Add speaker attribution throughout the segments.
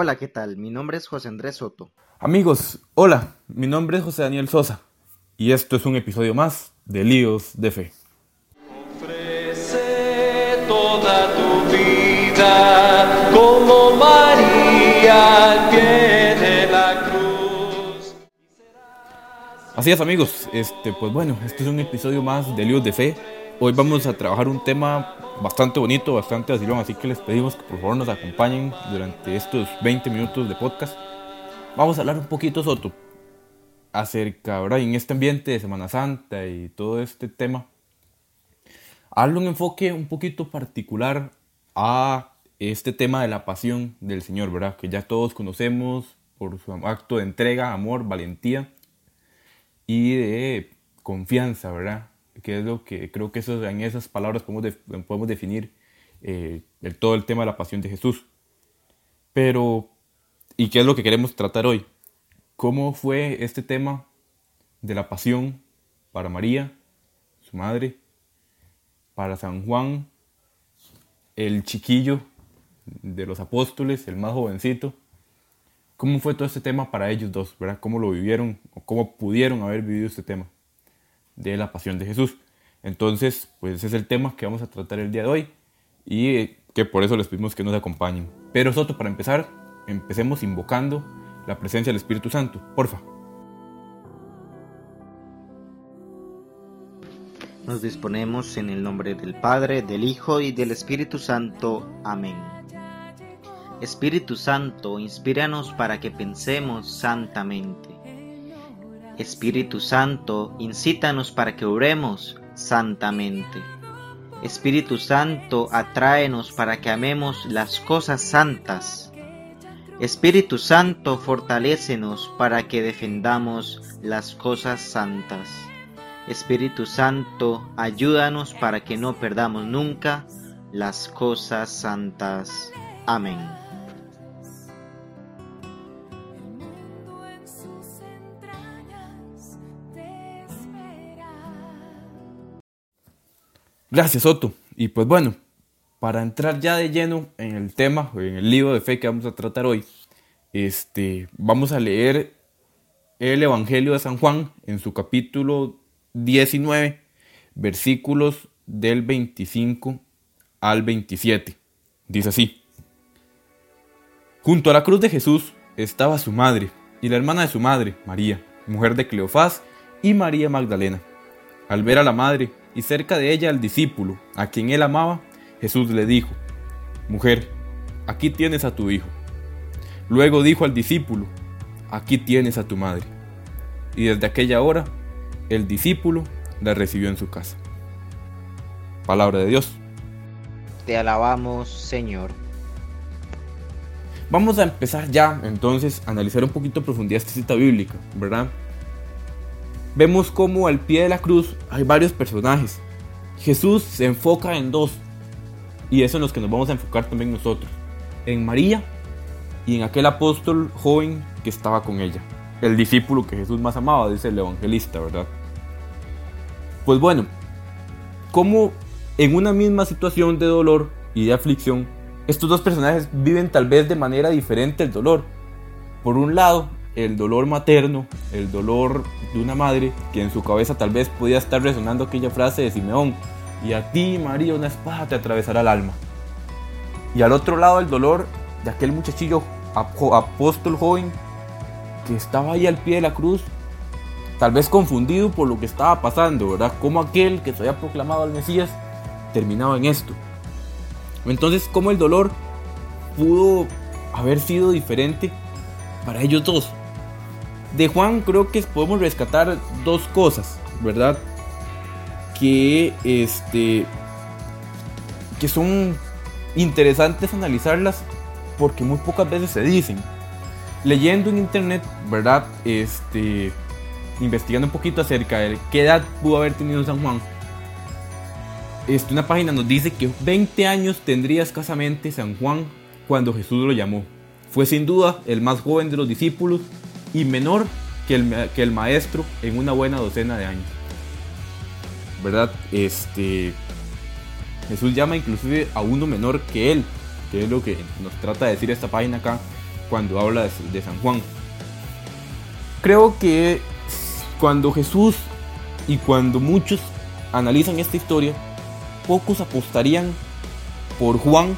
Speaker 1: Hola, ¿qué tal? Mi nombre es José Andrés Soto.
Speaker 2: Amigos, hola, mi nombre es José Daniel Sosa y esto es un episodio más de Líos de Fe.
Speaker 3: Ofrece toda tu vida como María al pie de la cruz.
Speaker 2: Así es amigos, este, pues bueno, este es un episodio más de Líos de Fe. Hoy vamos a trabajar un tema bastante bonito, bastante vacilón, así que les pedimos que por favor nos acompañen durante estos 20 minutos de podcast. Vamos a hablar un poquito, Soto, acerca, ahora en este ambiente de Semana Santa y todo este tema. Hablo un enfoque un poquito particular a este tema de la pasión del Señor, ¿verdad? Que ya todos conocemos por su acto de entrega, amor, valentía y de confianza, ¿verdad? Que es lo que creo que en esas palabras podemos, podemos definir eh, el, todo el tema de la pasión de Jesús. Pero, ¿y qué es lo que queremos tratar hoy? ¿Cómo fue este tema de la pasión para María, su madre, para San Juan, el chiquillo de los apóstoles, el más jovencito? ¿Cómo fue todo este tema para ellos dos? ¿Cómo lo vivieron o cómo pudieron haber vivido este tema? De la pasión de Jesús. Entonces, pues ese es el tema que vamos a tratar el día de hoy y eh, que por eso les pedimos que nos acompañen. Pero Soto, para empezar, empecemos invocando la presencia del Espíritu Santo. Porfa.
Speaker 1: Nos disponemos en el nombre del Padre, del Hijo y del Espíritu Santo. Amén. Espíritu Santo, inspíranos para que pensemos santamente Espíritu Santo, incítanos para que oremos santamente. Espíritu Santo, atráenos para que amemos las cosas santas. Espíritu Santo, fortalécenos para que defendamos las cosas santas. Espíritu Santo, ayúdanos para que no perdamos nunca las cosas santas. Amén.
Speaker 2: Gracias, Soto. Y pues bueno, para entrar ya de lleno en el tema, en el libro de fe que vamos a tratar hoy, este, vamos a leer el Evangelio de San Juan en su capítulo 19, versículos del 25 al 27. Dice así. Junto a la cruz de Jesús estaba su madre y la hermana de su madre, María, mujer de Cleofás, y María Magdalena. Al ver a la madre y cerca de ella al discípulo, a quien él amaba, Jesús le dijo, Mujer, aquí tienes a tu hijo. Luego dijo al discípulo, Aquí tienes a tu madre. Y desde aquella hora, el discípulo la recibió en su casa. Palabra de Dios.
Speaker 1: Te alabamos, Señor.
Speaker 2: Vamos a empezar ya entonces a analizar un poquito a profundidad esta cita bíblica, ¿verdad? Vemos como al pie de la cruz hay varios personajes. Jesús se enfoca en dos. Y eso es en los que nos vamos a enfocar también nosotros. En María y en aquel apóstol joven que estaba con ella. El discípulo que Jesús más amaba, dice el evangelista, ¿verdad? Pues bueno, como en una misma situación de dolor y de aflicción, estos dos personajes viven tal vez de manera diferente el dolor. Por un lado, el dolor materno, el dolor de una madre que en su cabeza tal vez podía estar resonando aquella frase de Simeón, y a ti María una espada te atravesará el alma. Y al otro lado el dolor de aquel muchachillo apóstol joven que estaba ahí al pie de la cruz, tal vez confundido por lo que estaba pasando, ¿verdad? Como aquel que se había proclamado al Mesías terminaba en esto. Entonces, ¿cómo el dolor pudo haber sido diferente para ellos dos? De Juan creo que podemos rescatar dos cosas, ¿verdad? Que este que son interesantes analizarlas porque muy pocas veces se dicen. Leyendo en internet, ¿verdad? Este investigando un poquito acerca de qué edad pudo haber tenido San Juan. Este, una página nos dice que 20 años tendría escasamente San Juan cuando Jesús lo llamó. Fue sin duda el más joven de los discípulos y menor que el, que el maestro en una buena docena de años. ¿Verdad? Este, Jesús llama inclusive a uno menor que él, que es lo que nos trata de decir esta página acá. cuando habla de, de San Juan. Creo que cuando Jesús y cuando muchos analizan esta historia, pocos apostarían por Juan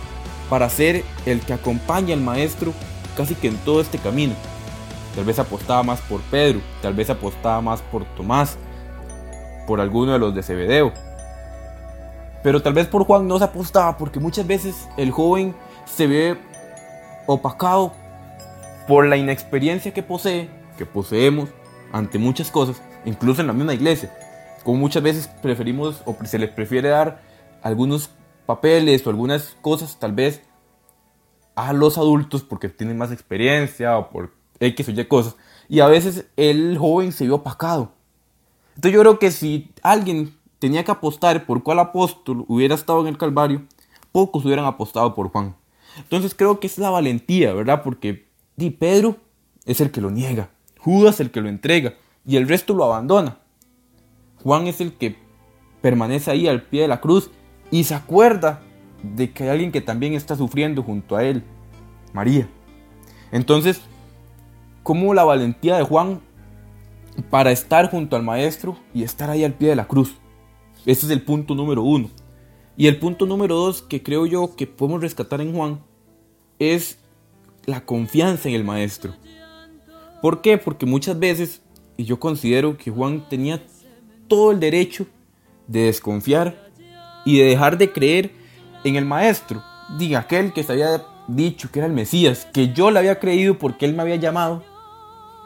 Speaker 2: para ser el que acompaña al maestro casi que en todo este camino. Tal vez apostaba más por Pedro, tal vez apostaba más por Tomás, por alguno de los de Zebedeo. Pero tal vez por Juan no se apostaba porque muchas veces el joven se ve opacado por la inexperiencia que posee, que poseemos ante muchas cosas, incluso en la misma iglesia. Como muchas veces preferimos o se les prefiere dar algunos papeles o algunas cosas tal vez a los adultos porque tienen más experiencia o por X o Y cosas. Y a veces el joven se vio opacado. Entonces yo creo que si alguien tenía que apostar por cuál apóstol hubiera estado en el Calvario, pocos hubieran apostado por Juan. Entonces creo que es la valentía, ¿verdad? Porque di, Pedro es el que lo niega, Judas el que lo entrega y el resto lo abandona. Juan es el que permanece ahí al pie de la cruz y se acuerda de que hay alguien que también está sufriendo junto a él, María. Entonces, ¿cómo la valentía de Juan para estar junto al maestro y estar ahí al pie de la cruz? Ese es el punto número uno. Y el punto número dos que creo yo que podemos rescatar en Juan es la confianza en el maestro. ¿Por qué? Porque muchas veces, y yo considero que Juan tenía todo el derecho de desconfiar y de dejar de creer en el maestro. Diga, aquel que se había dicho que era el Mesías, que yo le había creído porque él me había llamado,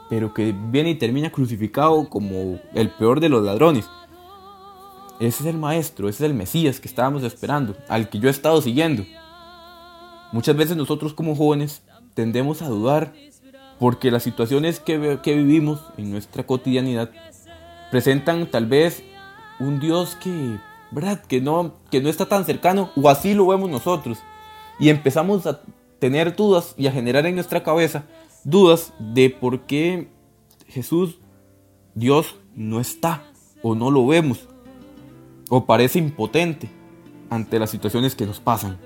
Speaker 2: pero que viene y termina crucificado como el peor de los ladrones. Ese es el maestro, ese es el Mesías que estábamos esperando, al que yo he estado siguiendo. Muchas veces nosotros como jóvenes tendemos a dudar porque las situaciones que, que vivimos en nuestra cotidianidad presentan tal vez un Dios que, ¿verdad? Que no, que no está tan cercano, o así lo vemos nosotros. Y empezamos a tener dudas y a generar en nuestra cabeza dudas de por qué Jesús, Dios, no está o no lo vemos o parece impotente ante las situaciones que nos pasan.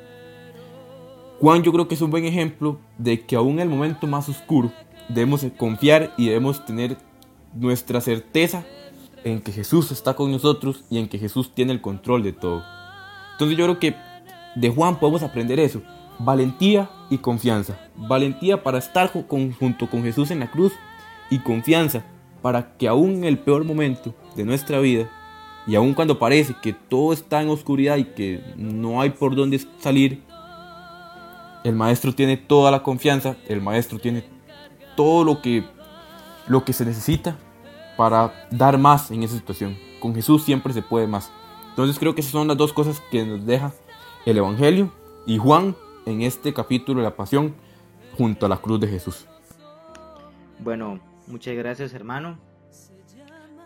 Speaker 2: Juan yo creo que es un buen ejemplo de que aún en el momento más oscuro debemos confiar y debemos tener nuestra certeza en que Jesús está con nosotros y en que Jesús tiene el control de todo. Entonces yo creo que de Juan podemos aprender eso, valentía y confianza. Valentía para estar junto con Jesús en la cruz y confianza para que aún en el peor momento de nuestra vida y aun cuando parece que todo está en oscuridad y que no hay por dónde salir, el maestro tiene toda la confianza, el maestro tiene todo lo que, lo que se necesita para dar más en esa situación. Con Jesús siempre se puede más. Entonces creo que esas son las dos cosas que nos deja el Evangelio y Juan en este capítulo de la Pasión junto a la cruz de Jesús.
Speaker 1: Bueno, muchas gracias hermano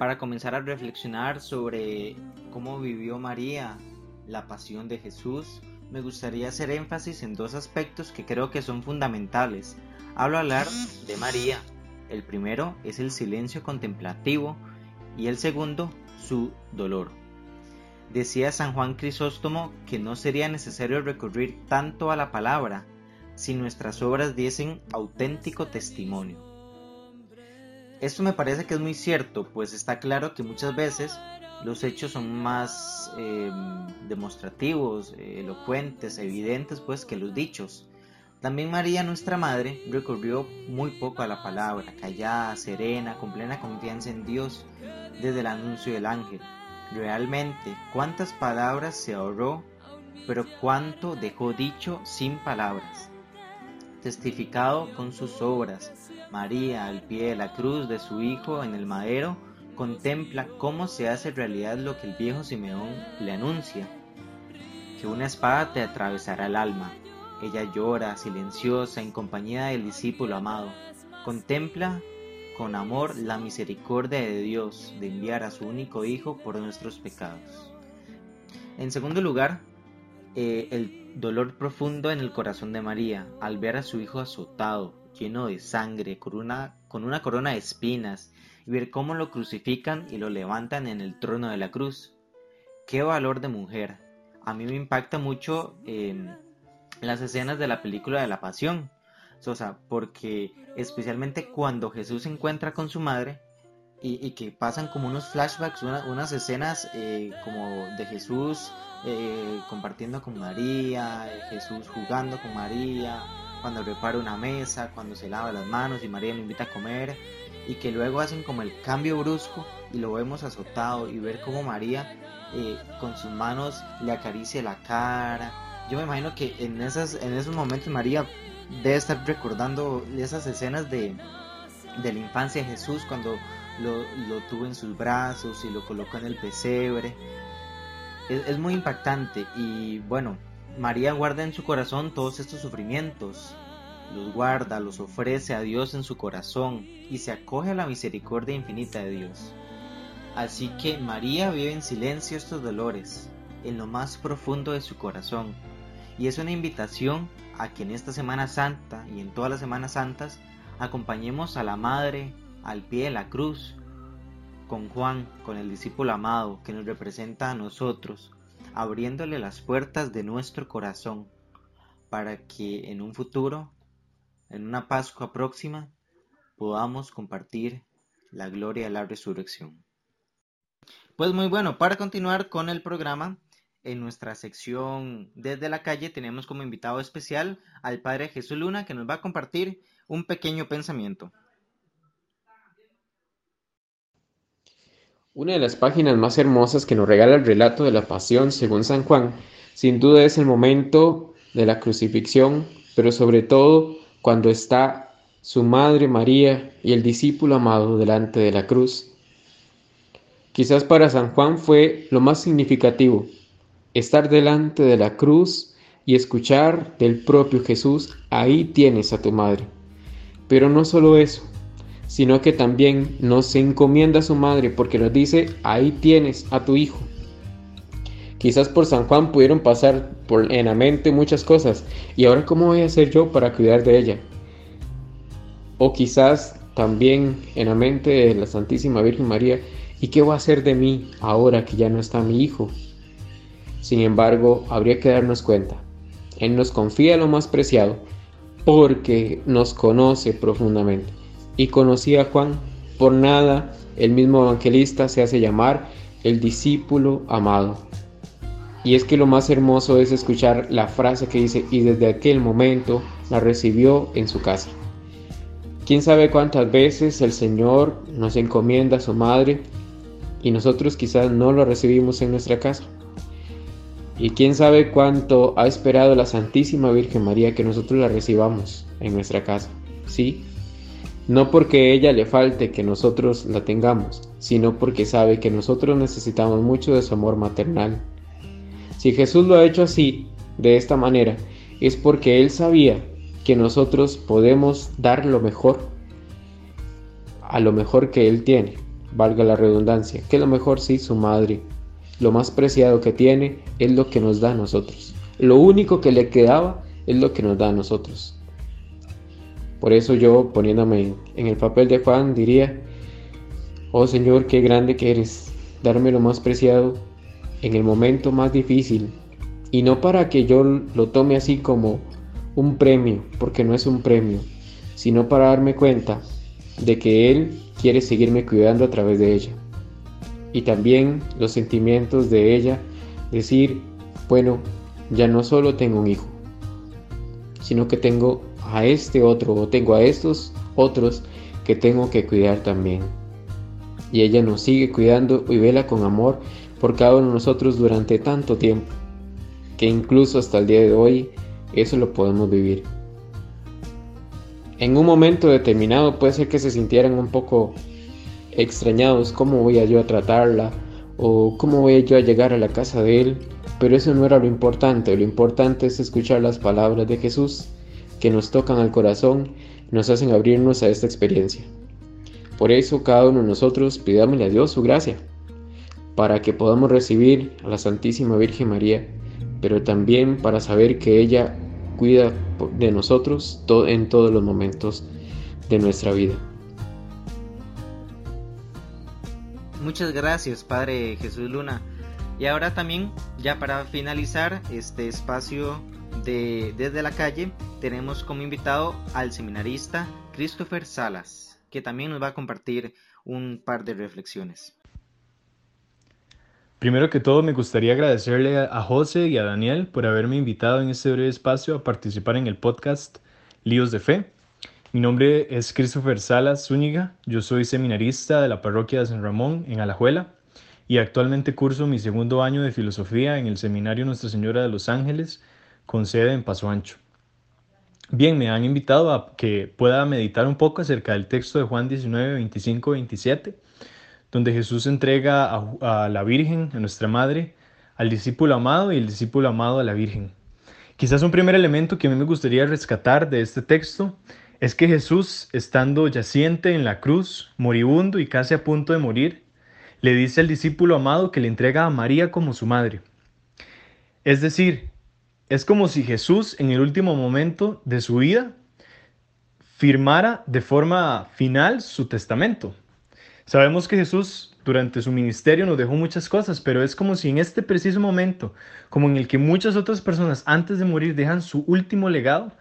Speaker 1: para comenzar a reflexionar sobre cómo vivió María la pasión de Jesús, me gustaría hacer énfasis en dos aspectos que creo que son fundamentales. Hablo hablar de María. El primero es el silencio contemplativo y el segundo su dolor. Decía San Juan Crisóstomo que no sería necesario recurrir tanto a la palabra si nuestras obras diesen auténtico testimonio. Esto me parece que es muy cierto, pues está claro que muchas veces los hechos son más em, demostrativos, elocuentes, evidentes, pues que los dichos. También María, nuestra madre, recurrió muy poco a la palabra, callada, serena, con plena confianza en Dios desde el anuncio del ángel. Realmente, cuántas palabras se ahorró, pero cuánto dejó dicho sin palabras. Testificado con sus obras, María, al pie de la cruz de su Hijo en el madero, contempla cómo se hace realidad lo que el viejo Simeón le anuncia, que una espada te atravesará el alma. Ella llora, silenciosa, en compañía del discípulo amado. Contempla con amor la misericordia de Dios de enviar a su único Hijo por nuestros pecados. En segundo lugar, eh, el dolor profundo en el corazón de María al ver a su hijo azotado, lleno de sangre, con una, con una corona de espinas, y ver cómo lo crucifican y lo levantan en el trono de la cruz. ¡Qué valor de mujer! A mí me impacta mucho em, las escenas de la película de la Pasión, Sosa, porque especialmente cuando Jesús se encuentra con su madre y, que pasan como unos flashbacks, unas escenas eh, como de Jesús eh, compartiendo con María, Jesús jugando con María, cuando prepara una mesa, cuando se lava las manos y María lo invita a comer, y que luego hacen como el cambio brusco y lo vemos azotado y ver cómo María eh, con sus manos le acaricia la cara. Yo me imagino que en, esas, en esos momentos María debe estar recordando esas escenas de, de la infancia de Jesús cuando lo, lo, tuvo en sus brazos y lo colocó en el pesebre. Es, es muy impactante y bueno, María guarda en su corazón todos estos sufrimientos, los guarda, los ofrece a Dios en su corazón y se acoge a la misericordia infinita de Dios. Así que María vive en silencio estos dolores, en lo más profundo de su corazón, y es una invitación a que en esta Semana Santa y en todas las Semanas Santas acompañemos a la Madre al pie de la cruz, con Juan, con el discípulo amado que nos representa a nosotros, abriéndole las puertas de nuestro corazón, para que en un futuro, en una Pascua próxima, podamos compartir la gloria de la resurrección. Pues muy bueno, para continuar con el programa, en nuestra sección Desde la calle tenemos como invitado especial al Padre Jesús Luna que nos va a compartir un pequeño pensamiento.
Speaker 4: Una de las páginas más hermosas que nos regala el relato de la pasión según San Juan, sin duda es el momento de la crucifixión, pero sobre todo cuando está su madre María y el discípulo amado delante de la cruz Quizás para San Juan fue lo más significativo, estar delante de la cruz y escuchar del propio Jesús, ahí tienes a tu madre. Pero no solo eso, sino que también nos encomienda a su madre porque nos dice, ahí tienes a tu hijo. Quizás por San Juan pudieron pasar en la mente muchas cosas, y ahora cómo voy a hacer yo para cuidar de ella. O quizás también en la mente de la Santísima Virgen María, ¿Y qué va a hacer de mí ahora que ya no está mi hijo? Sin embargo, habría que darnos cuenta. Él nos confía lo más preciado porque nos conoce profundamente. Y conocía a Juan. Por nada, el mismo evangelista se hace llamar el discípulo amado. Y es que lo más hermoso es escuchar la frase que dice, y desde aquel momento la recibió en su casa. ¿Quién sabe cuántas veces el Señor nos encomienda a su madre y nosotros quizás no lo recibimos en nuestra casa. Y quién sabe cuánto ha esperado la Santísima Virgen María que nosotros la recibamos en nuestra casa. Sí, no porque ella le falte que nosotros la tengamos, sino porque sabe que nosotros necesitamos mucho de su amor maternal. Si Jesús lo ha hecho así, de esta manera, es porque Él sabía que nosotros podemos dar lo mejor, a lo mejor que Él tiene valga la redundancia, que lo mejor sí su madre. Lo más preciado que tiene es lo que nos da a nosotros. Lo único que le quedaba es lo que nos da a nosotros. Por eso yo, poniéndome en el papel de Juan, diría, oh Señor, qué grande que eres, darme lo más preciado en el momento más difícil. Y no para que yo lo tome así como un premio, porque no es un premio, sino para darme cuenta de que Él quiere seguirme cuidando a través de ella. Y también los sentimientos de ella, decir, bueno, ya no solo tengo un hijo, sino que tengo a este otro o tengo a estos otros que tengo que cuidar también. Y ella nos sigue cuidando y vela con amor por cada uno de nosotros durante tanto tiempo, que incluso hasta el día de hoy eso lo podemos vivir en un momento determinado puede ser que se sintieran un poco extrañados, cómo voy a yo a tratarla o cómo voy yo a llegar a la casa de él, pero eso no era lo importante, lo importante es escuchar las palabras de Jesús que nos tocan al corazón, nos hacen abrirnos a esta experiencia. Por eso cada uno de nosotros pidámosle a Dios su gracia, para que podamos recibir a la Santísima Virgen María, pero también para saber que ella cuida de nosotros en todos los momentos de nuestra vida.
Speaker 1: Muchas gracias, Padre Jesús Luna. Y ahora también, ya para finalizar este espacio de Desde la Calle, tenemos como invitado al seminarista Christopher Salas, que también nos va a compartir un par de reflexiones.
Speaker 5: Primero que todo, me gustaría agradecerle a José y a Daniel por haberme invitado en este breve espacio a participar en el podcast Líos de Fe. Mi nombre es Christopher Salas Zúñiga, yo soy seminarista de la parroquia de San Ramón en Alajuela y actualmente curso mi segundo año de filosofía en el Seminario Nuestra Señora de los Ángeles con sede en Paso Ancho. Bien, me han invitado a que pueda meditar un poco acerca del texto de Juan 19, 25, 27, donde Jesús entrega a, a la Virgen, a nuestra Madre, al discípulo amado y el discípulo amado a la Virgen. Quizás un primer elemento que a mí me gustaría rescatar de este texto es que Jesús, estando yaciente en la cruz, moribundo y casi a punto de morir, le dice al discípulo amado que le entrega a María como su madre. Es decir, es como si Jesús en el último momento de su vida firmara de forma final su testamento. Sabemos que Jesús durante su ministerio nos dejó muchas cosas, pero es como si en este preciso momento, como en el que muchas otras personas antes de morir dejan su último legado,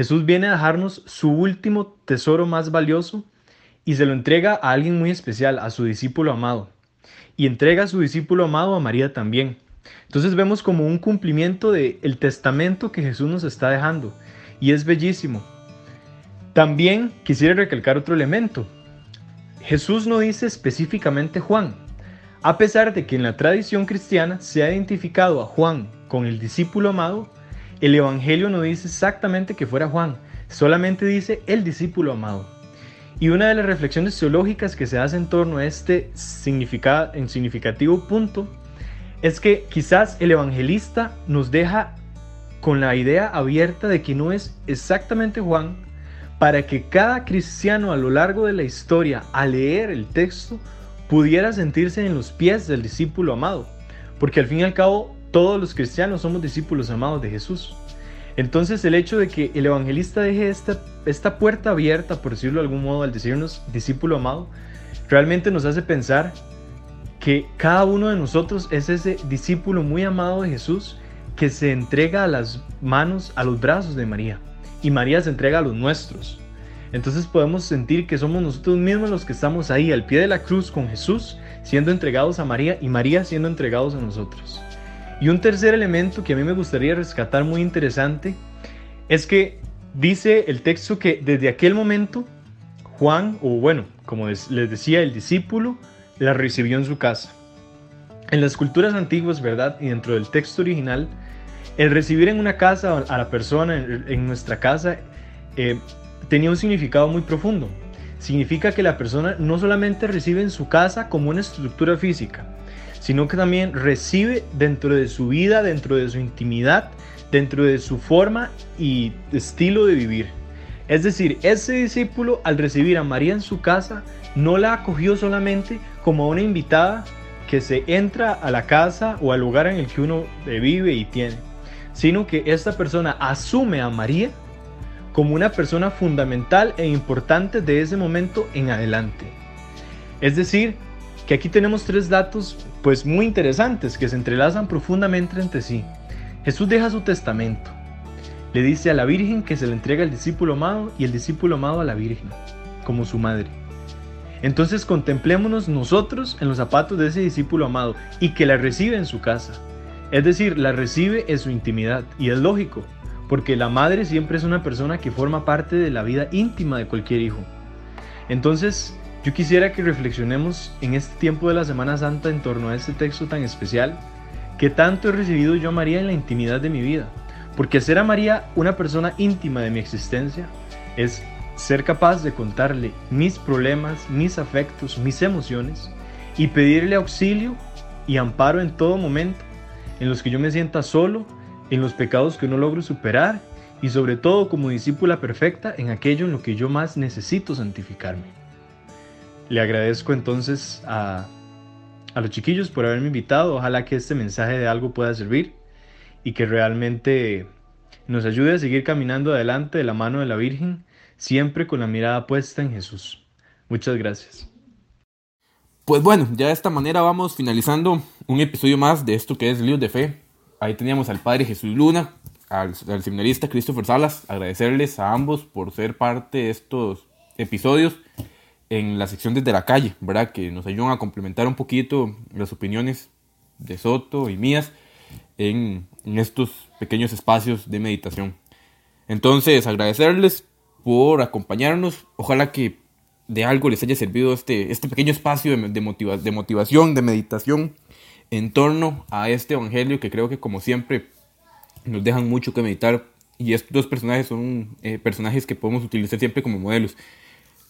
Speaker 5: Jesús viene a dejarnos su último tesoro más valioso y se lo entrega a alguien muy especial, a su discípulo amado. Y entrega a su discípulo amado a María también. Entonces vemos como un cumplimiento del el testamento que Jesús nos está dejando. Y es bellísimo. También quisiera recalcar otro elemento. Jesús no dice específicamente Juan, a pesar de que en la tradición cristiana se ha identificado a Juan con el discípulo amado, el Evangelio no dice exactamente que fuera Juan, solamente dice el discípulo amado. Y una de las reflexiones teológicas que se hace en torno a este significativo punto es que quizás el evangelista nos deja con la idea abierta de que no es exactamente Juan, para que cada cristiano a lo largo de la historia, al leer el texto, pudiera sentirse en los pies del discípulo amado. Porque al fin y al cabo, todos los cristianos somos discípulos amados de Jesús. Entonces el hecho de que el evangelista deje esta, esta puerta abierta, por decirlo de algún modo, al decirnos discípulo amado, realmente nos hace pensar que cada uno de nosotros es ese discípulo muy amado de Jesús que se entrega a las manos, a los brazos de María. Y María se entrega a los nuestros. Entonces podemos sentir que somos nosotros mismos los que estamos ahí al pie de la cruz con Jesús, siendo entregados a María y María siendo entregados a nosotros. Y un tercer elemento que a mí me gustaría rescatar muy interesante es que dice el texto que desde aquel momento Juan, o bueno, como les decía, el discípulo, la recibió en su casa. En las culturas antiguas, ¿verdad? Y dentro del texto original, el recibir en una casa a la persona, en, nuestra casa, eh, tenía un significado muy profundo. Significa que la persona no solamente recibe en su casa como una estructura física, sino que también recibe dentro de su vida, dentro de su intimidad, dentro de su forma y estilo de vivir. Es decir, ese discípulo al recibir a María en su casa, no la acogió solamente como una invitada que se entra a la casa o al lugar en el que uno vive y tiene, sino que esta persona asume a María como una persona fundamental e importante de ese momento en adelante. Es decir, que aquí tenemos tres datos pues muy interesantes que se entrelazan profundamente entre sí. Jesús deja su testamento. Le dice a la Virgen que se le entrega al discípulo amado y el discípulo amado a la Virgen, como su madre. Entonces contemplémonos nosotros en los zapatos de ese discípulo amado y que la recibe en su casa. Es decir, la recibe en su intimidad. Y es lógico, porque la madre siempre es una persona que forma parte de la vida íntima de cualquier hijo. Entonces, yo quisiera que reflexionemos en este tiempo de la Semana Santa en torno a este texto tan especial que tanto he recibido yo a María en la intimidad de mi vida. Porque hacer a María una persona íntima de mi existencia es ser capaz de contarle mis problemas, mis afectos, mis emociones y pedirle auxilio y amparo en todo momento, en los que yo me sienta solo, en los pecados que no logro superar y sobre todo como discípula perfecta en aquello en lo que yo más necesito santificarme. Le agradezco entonces a, los chiquillos por haberme invitado. Ojalá que este mensaje de algo pueda servir y que realmente nos ayude a seguir caminando adelante de la mano de la Virgen, siempre con la mirada puesta en Jesús. Muchas gracias.
Speaker 2: Pues bueno, ya de esta manera vamos finalizando un episodio más de esto que es Líos de Fe. Ahí teníamos al Padre Jesús Luna, al, al seminarista Christopher Salas, agradecerles a ambos por ser parte de estos episodios en la sección desde la calle, ¿verdad? Que nos ayudan a complementar un poquito las opiniones de Soto y mías en, estos pequeños espacios de meditación. Entonces, agradecerles por acompañarnos. Ojalá que de algo les haya servido este, este pequeño espacio de motivación, de meditación en torno a este evangelio que creo que como siempre nos dejan mucho que meditar. Y estos dos personajes son eh, personajes que podemos utilizar siempre como modelos.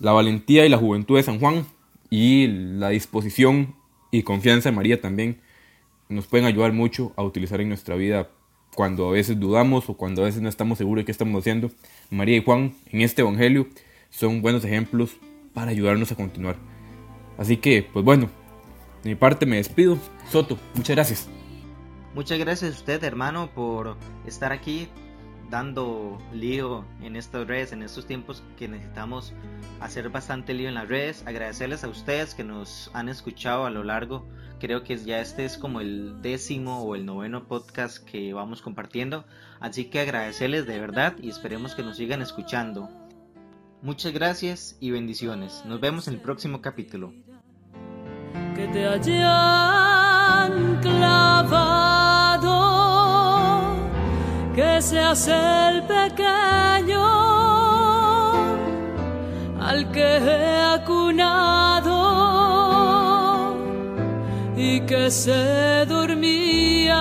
Speaker 2: La valentía y la juventud de San Juan y la disposición y confianza de María también nos pueden ayudar mucho a utilizar en nuestra vida cuando a veces dudamos o cuando a veces no estamos seguros de qué estamos haciendo. María y Juan en este Evangelio son buenos ejemplos para ayudarnos a continuar. Así que, pues bueno, de mi parte me despido. Soto, muchas gracias.
Speaker 1: Muchas gracias a usted, hermano, por estar aquí dando lío en estas redes, en estos tiempos que necesitamos hacer bastante lío en las redes. Agradecerles a ustedes que nos han escuchado a lo largo. Creo que ya este es como el décimo o el noveno podcast que vamos compartiendo. Así que agradecerles de verdad y esperemos que nos sigan escuchando. Muchas gracias y bendiciones. Nos vemos en el próximo capítulo.
Speaker 6: Que te hayan clavado, que seas el pequeño al que he acunado y que se dormía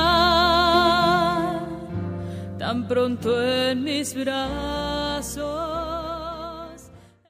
Speaker 6: tan pronto en mis brazos.